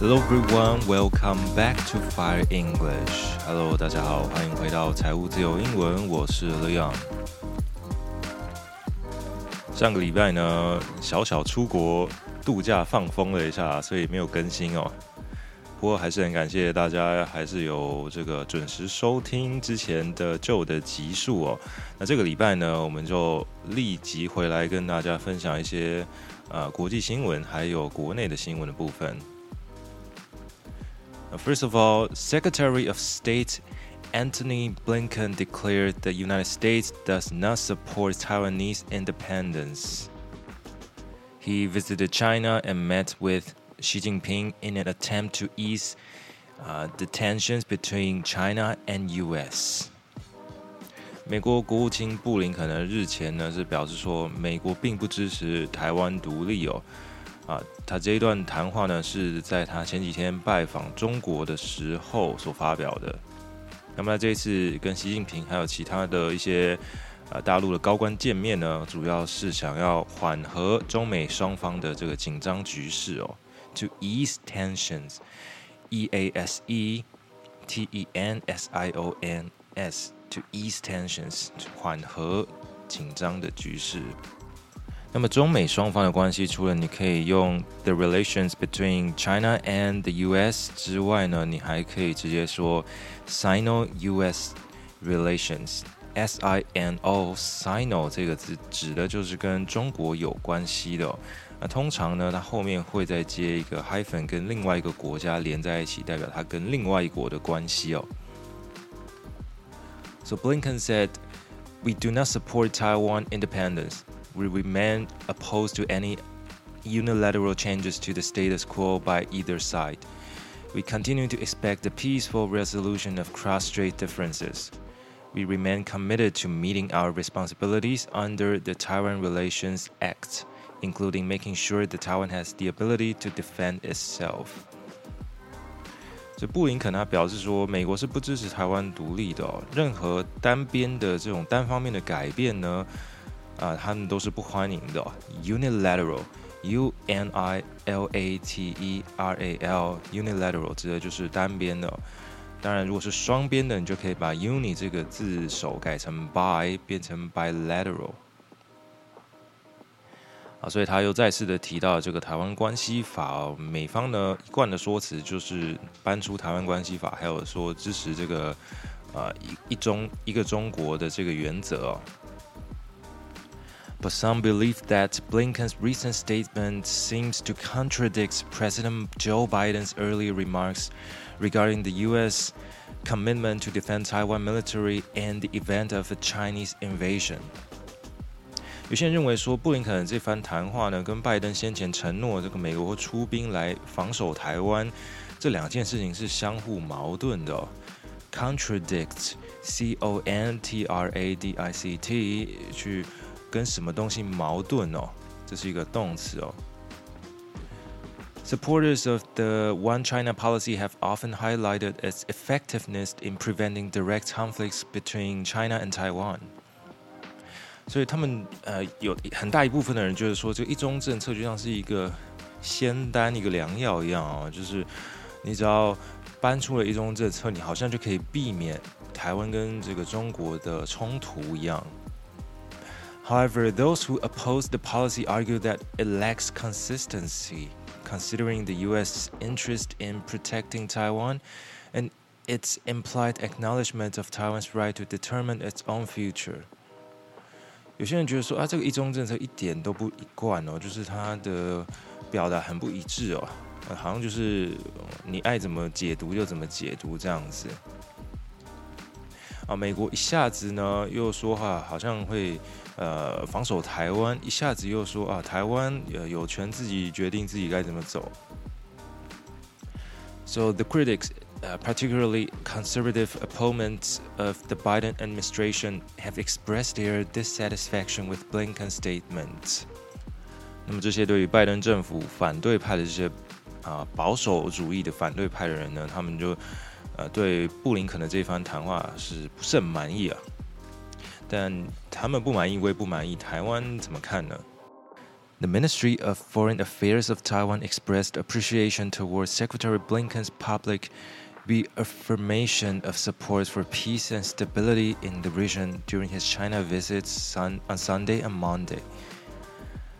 Hello everyone, welcome back to Fire English. Hello，大家好，欢迎回到财务自由英文，我是 Leon。上个礼拜呢，小小出国度假放风了一下，所以没有更新哦。不过还是很感谢大家，还是有这个准时收听之前的旧的集数哦。那这个礼拜呢，我们就立即回来跟大家分享一些呃国际新闻，还有国内的新闻的部分。First of all, Secretary of State Antony Blinken declared the United States does not support Taiwanese independence. He visited China and met with Xi Jinping in an attempt to ease uh, the tensions between China and U.S. 美国国务卿布林肯呢日前呢是表示说，美国并不支持台湾独立哦。 啊，他这一段谈话呢是在他前几天拜访中国的时候所发表的。那么这一次跟习近平还有其他的一些。呃，大陆的高官见面呢，主要是想要缓和中美双方的这个紧张局势哦。To ease tensions, E A S E T E N S I O N S. To ease tensions，缓和紧张的局势。那么中美双方的关系，除了你可以用 the relations between China and the U.S. 之外呢，你还可以直接说 Sino-U.S. relations。S I N O Sino 这个字指的就是跟中国有关系的。那通常呢，它后面会再接一个 hyphen，跟另外一个国家连在一起，代表它跟另外一国的关系哦。So Blinken said, "We do not support Taiwan independence. We remain opposed to any unilateral changes to the status quo by either side. We continue to expect the peaceful resolution of cross-strait differences." we remain committed to meeting our responsibilities under the Taiwan Relations Act, including making sure that Taiwan has the ability to defend itself. 所以布林肯他表示说，美国是不支持台湾独立的、哦，任何单边的这种单方面的改变呢， 啊、他们都是不欢迎的、Unilateral，U N I L A T E R A L，unilateral 指的就是单边的、当然，如果是双边的，你就可以把 uni 这个字首改成 bi，变成 bilateral。啊，所以他又再次的提到这个台湾关系法，美方呢一贯的说辞就是搬出台湾关系法，还有说支持这个呃一一中一个中国的这个原则哦。But some believe that Blinken's recent statement seems to contradict President Joe Biden's earlier remarks regarding the U.S. commitment to defend Taiwan military in the event of a Chinese invasion. 有些人认为说，布林肯这番谈话呢，跟拜登先前承诺这个美国会出兵来防守台湾这两件事情是相互矛盾的、哦。Contradict，C O N T R A D I C T，去 跟什么东西矛盾哦？这是一个动词哦。Supporters of the One China policy have often highlighted its effectiveness in preventing direct conflicts between China and Taiwan. 所以他们呃有很大一部分的人就是说，这个一中政策就像是一个仙丹、一个良药一样啊，就是你只要搬出了一中政策，你好像就可以避免台湾跟这个中国的冲突一样。However, those who oppose the policy argue that it lacks consistency considering the U.S. interest in protecting Taiwan and its implied acknowledgement of Taiwan's right to determine its own future。有些人觉得说啊，这个一中政策一点都不一贯哦，就是它的表达很不一致哦，好像就是你爱怎么解读就怎么解读这样子。 啊，美国一下子呢又说哈，好像会呃防守台湾，一下子又说啊，台湾呃有权自己决定自己该怎么走。So the critics, uh, particularly conservative opponents of the Biden administration, have expressed their dissatisfaction with Blinken's statements. 那么这些对于拜登政府反对派的这些啊保守主义的反对派的人呢，他们就。呃，对布林肯的这番谈话是不是很满意啊？但他们不满意，我也不满意。台湾怎么看呢 The Ministry of Foreign Affairs of Taiwan expressed appreciation towards Secretary Blinken's public reaffirmation of support for peace and stability in the region during his China visits on Sunday and Monday.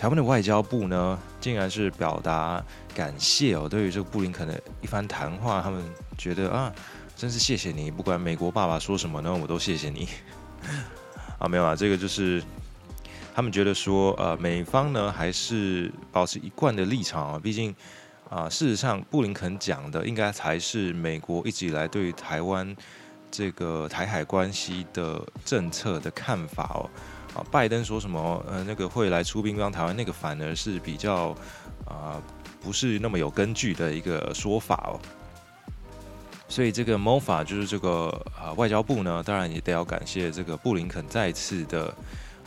台湾的外交部呢，竟然是表达感谢哦，对于这个布林肯的一番谈话，他们觉得啊，真是谢谢你，不管美国爸爸说什么呢，我都谢谢你。啊，没有啊，这个就是。他们觉得说，呃，美方呢还是保持一贯的立场啊，毕竟啊，事实上，布林肯讲的应该才是美国一直以来对于台湾这个台海关系的政策的看法哦。啊，拜登说什么，呃，那个会来出兵帮台湾，那个反而是比较啊，不是那么有根据的一个说法哦。所以这个 MOFA 就是这个啊外交部呢，当然也得要感谢这个布林肯再次的。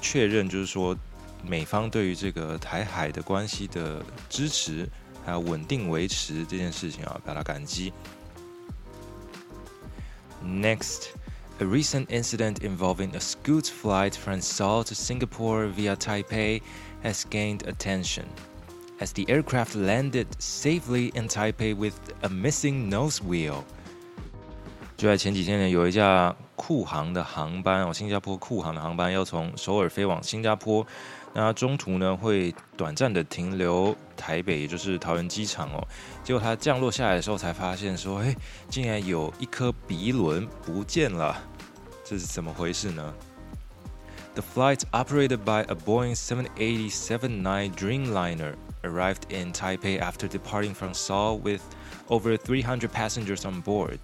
确认就是说，美方对于这个台海的关系的支持，还有稳定维持这件事情啊，表达感激。Next, A recent incident involving a Scoot flight from Seoul to Singapore via Taipei has gained attention. As the aircraft landed safely in Taipei with a missing nose wheel. 就在前几天呢，有一架酷航的航班哦，新加坡酷航的航班要从首尔飞往新加坡，那中途呢会短暂的停留台北，也就是桃园机场哦。结果它降落下来的时候才发现说，哎，竟然有一颗鼻轮不见了。这是怎么回事呢？The flight operated by a Boeing 787-9 Dreamliner arrived in Taipei after departing from Seoul with over 300 passengers on board.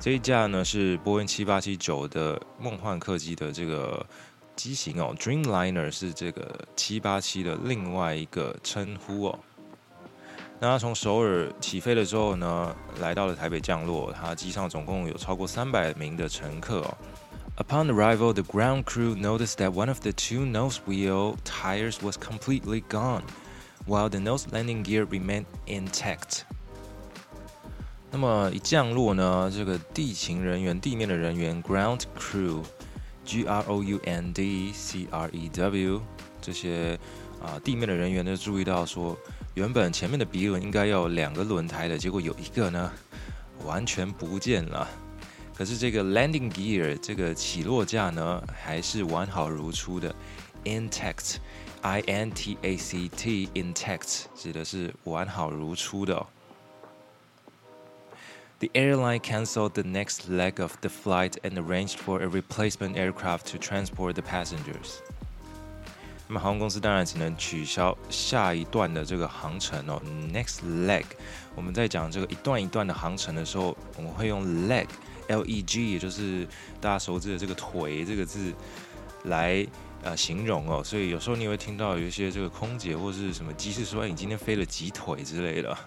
这一架呢是波音七八七九的梦幻客机的这个机型哦，Dreamliner 是这个七八七的另外一个称呼哦。 那它从首尔起飞的时候呢，来到了台北降落，它机上总共有超过三百名的乘客哦。Upon arrival, the ground crew noticed that one of the two nose wheel tires was completely gone, while the nose landing gear remained intact. 那么一降落呢，这个地勤人员、地面的人员 （ground crew），G R O U N D C R E W，这些啊地面的人员呢，注意到说， 原本前面的鼻轮应该要有两个轮胎的，结果有一个呢完全不见了。可是这个 landing gear 这个起落架呢，还是完好如初的，intact，I N T A C T，intact 指的是完好如初的。The airline canceled the next leg of the flight and arranged for a replacement aircraft to transport the passengers. 那么航空公司当然只能取消下一段的这个航程哦。Next leg，我们在讲这个一段一段的航程的时候，我们会用 leg，l e g，也就是大家熟知的这个腿这个字来呃形容哦。所以有时候你会听到有一些这个空姐或是什么机师说：“哎，你今天飞了几腿之类的。”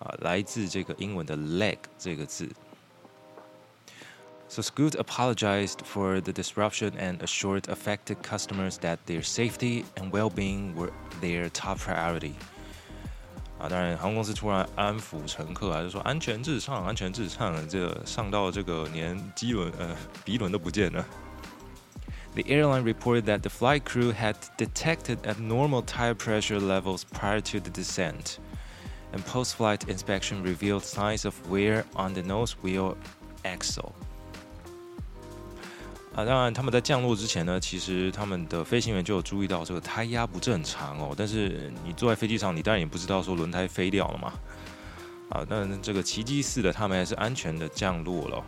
啊，来自这个英文的 leg 这个字。So Scoot apologized for the disruption and assured affected customers that their safety and well-being were their top priority. 啊，当然，航空公司突然安抚乘客，还是说安全至上，安全至上，这上到这个连机轮呃鼻轮都不见了。The airline reported that the flight crew had detected abnormal tire pressure levels prior to the descent and post-flight inspection revealed signs of wear on the nose wheel axle。 啊，当然他们在降落之前呢，其实他们的飞行员就有注意到这个胎压不正常哦。但是你坐在飞机上，你当然也不知道说轮胎飞掉了嘛。啊，那这个奇迹似的，他们还是安全的降落了。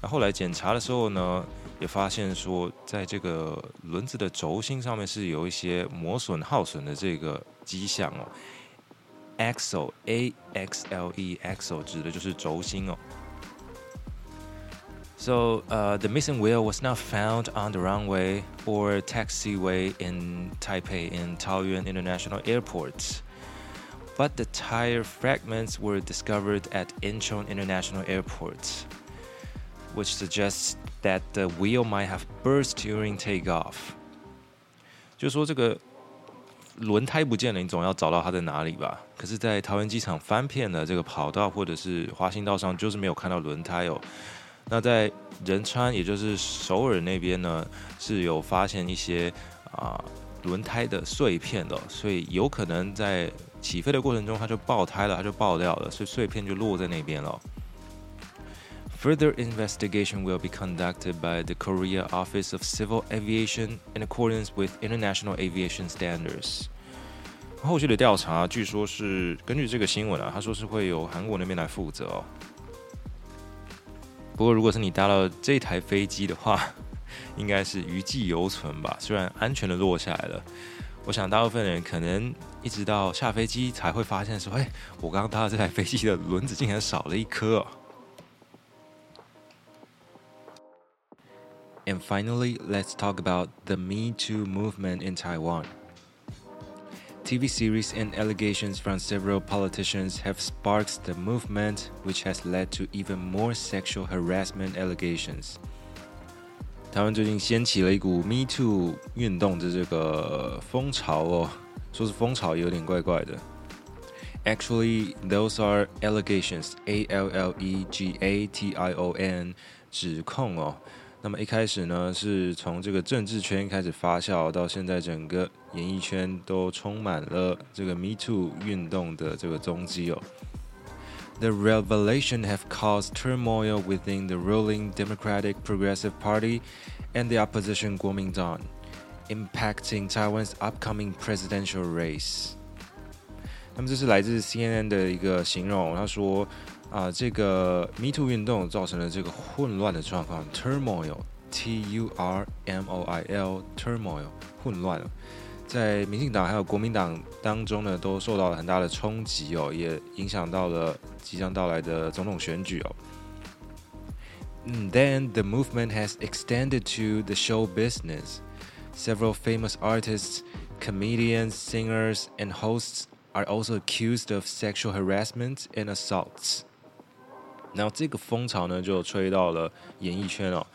那后来检查的时候呢，也发现说，在这个轮子的轴心上面是有一些磨损、耗损的这个迹象哦。Axle, A X L E, axle 指的就是轴心哦。So uh, the missing wheel was not found on the runway or taxiway in Taipei in Taoyuan International Airport. But the tire fragments were discovered at Incheon International Airport, which suggests that the wheel might have burst during takeoff. 就说这个轮胎不见了，你总要找到它在哪里吧？可是，在桃园机场翻片的这个跑道或者是滑行道上，就是没有看到轮胎哦。 那在仁川，也就是首尔那边呢，是有发现一些啊轮胎的碎片的，所以有可能在起飞的过程中它就爆胎了，它就爆掉了，所以碎片就落在那边了。Further investigation will be conducted by the Korea Office of Civil Aviation in accordance with international aviation standards. 后续的调查，据说是根据这个新闻啊，他说是会由韩国那边来负责哦。不过，如果是你搭到这台飞机的话，应该是余悸犹存吧。虽然安全的落下来了，我想大部分人可能一直到下飞机才会发现说：“哎，我刚刚搭的这台飞机的轮子竟然少了一颗。”哦 And finally, let's talk about the Me Too movement in Taiwan. TV series and allegations from several politicians have sparked the movement, which has led to even more sexual harassment allegations. 台湾最近掀起了一股 Me Too 运动的这个风潮哦，说是风潮也有点怪怪的。Actually, those are allegations. A L L E G A T I O N，指控哦。那么一开始呢，是从这个政治圈开始发酵，到现在整个 演艺圈都充满了这个 Me Too 运动的这个踪迹哦。The revelation have caused turmoil within the ruling Democratic Progressive Party and the opposition Kuomintang, impacting Taiwan's upcoming presidential race. 那么这是来自 CNN 的一个形容，他说。啊，这个 Me Too 运动造成了这个混乱的状况，turmoil，T U R M O I L，turmoil，混乱， 在民进党还有国民党当中呢，都受到了很大的冲击哦，也影响到了即将到来的总统选举哦。Then the movement has extended to the show business. Several famous artists, comedians, singers, and hosts are also accused of sexual harassment and assaults. 然后这个风潮呢，就吹到了演艺圈哦，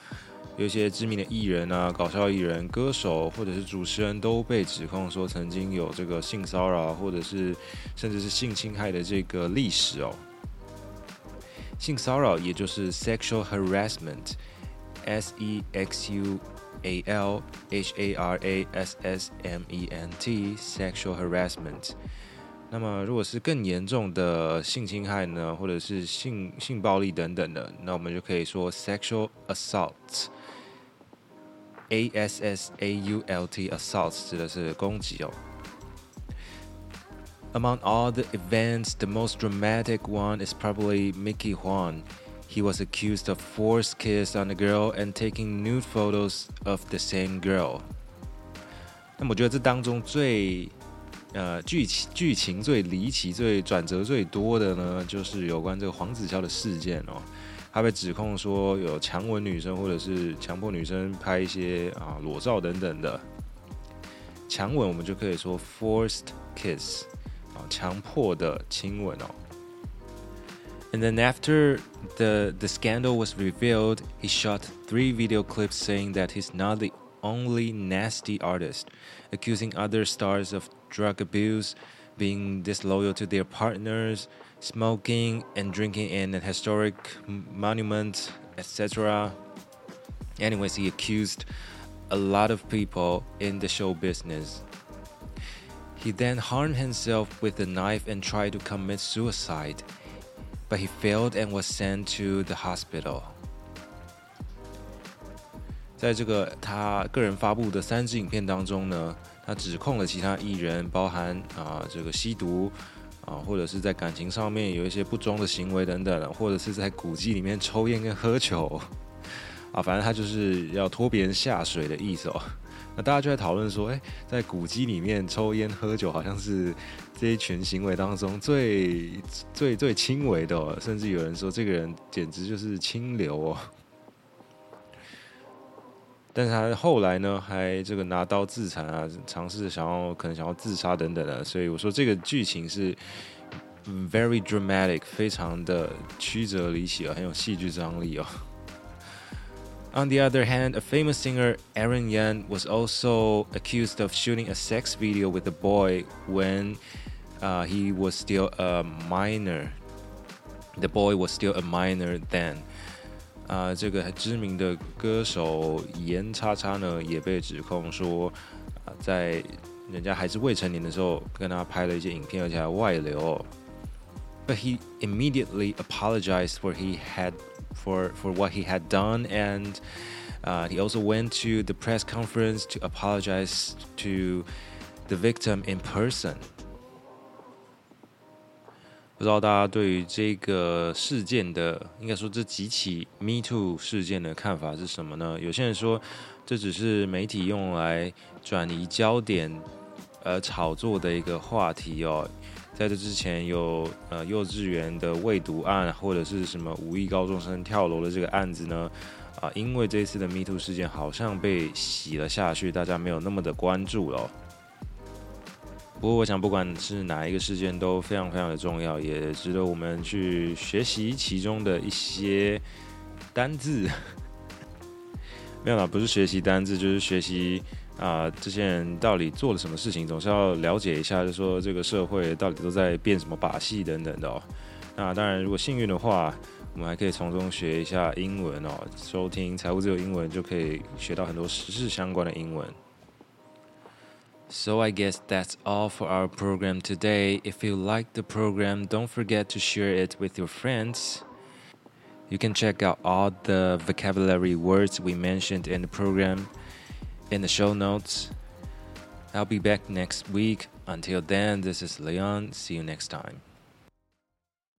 有一些知名的艺人啊、搞笑艺人、歌手或者是主持人都被指控说曾经有这个性骚扰或者是甚至是性侵害的这个历史哦。性骚扰也就是 sexual harassment，S E X U A L H A R A S S M E N T，sexual harassment。那么，如果是更严重的性侵害呢，或者是性性暴力等等的，那我们就可以说 sexual assault，a s s a u l t assault 指的是攻击哦。Among all the events, the most dramatic one is probably Mickey Huang. He was accused of forced kiss on a girl and taking nude photos of the same girl. 那么我觉得这当中最 呃，剧情剧情最离奇、最转折最多的呢，就是有关这个黄子佼的事件哦。他被指控说有强吻女生，或者是强迫女生拍一些啊裸照等等的。强吻我们就可以说 forced kiss，啊，强迫的亲吻哦。And then after the the scandal was revealed, he shot three video clips saying that he's not the only nasty artist, accusing other stars of drug abuse, being disloyal to their partners, smoking and drinking in a historic monument, etc. Anyways, he accused a lot of people in the show business. He then harmed himself with a knife and tried to commit suicide, but he failed and was sent to the hospital. 在这个他个人发布的三支影片当中呢，他指控了其他艺人，包含啊这个吸毒啊，或者是在感情上面有一些不忠的行为等等，或者是在古迹里面抽烟跟喝酒啊，反正他就是要拖别人下水的意思哦。那大家就在讨论说，哎，在古迹里面抽烟喝酒，好像是这一群行为当中最最最轻微的，哦甚至有人说这个人简直就是清流哦。但是他后来呢，还这个拿刀自残啊，尝试想要可能想要自杀等等的，所以我说这个剧情是 very dramatic，非常的曲折离奇啊，很有戏剧张力哦。On the other hand, a famous singer Aaron Yan was also accused of shooting a sex video with a boy when uh, he was still a minor. The boy was still a minor then. 啊，这个知名的歌手严叉叉呢，也被指控说， 在人家还是未成年的时候跟他拍了一些影片，而且还外流。But he immediately apologized for he had for for what he had done and uh, he also went to the press conference to apologize to the victim in person. 不知道大家对于这个事件的，应该说这几起 Me Too 事件的看法是什么呢？有些人说这只是媒体用来转移焦点而炒作的一个话题哦。在这之前有呃幼稚园的未读案，或者是什么无意高中生跳楼的这个案子呢？啊，因为这次的 Me Too 事件好像被洗了下去，大家没有那么的关注了。不过，我想不管是哪一个事件都非常非常的重要，也值得我们去学习其中的一些单字。没有啦，不是学习单字，就是学习啊，这些人到底做了什么事情，总是要了解一下，就说这个社会到底都在变什么把戏等等的哦。那当然，如果幸运的话。我们还可以从中学一下英文哦，收听财务自由英文就可以学到很多时事相关的英文。So I guess that's all for our program today. If you like the program, don't forget to share it with your friends. You can check out all the vocabulary words we mentioned in the program in the show notes. I'll be back next week. Until then, this is Leon. See you next time.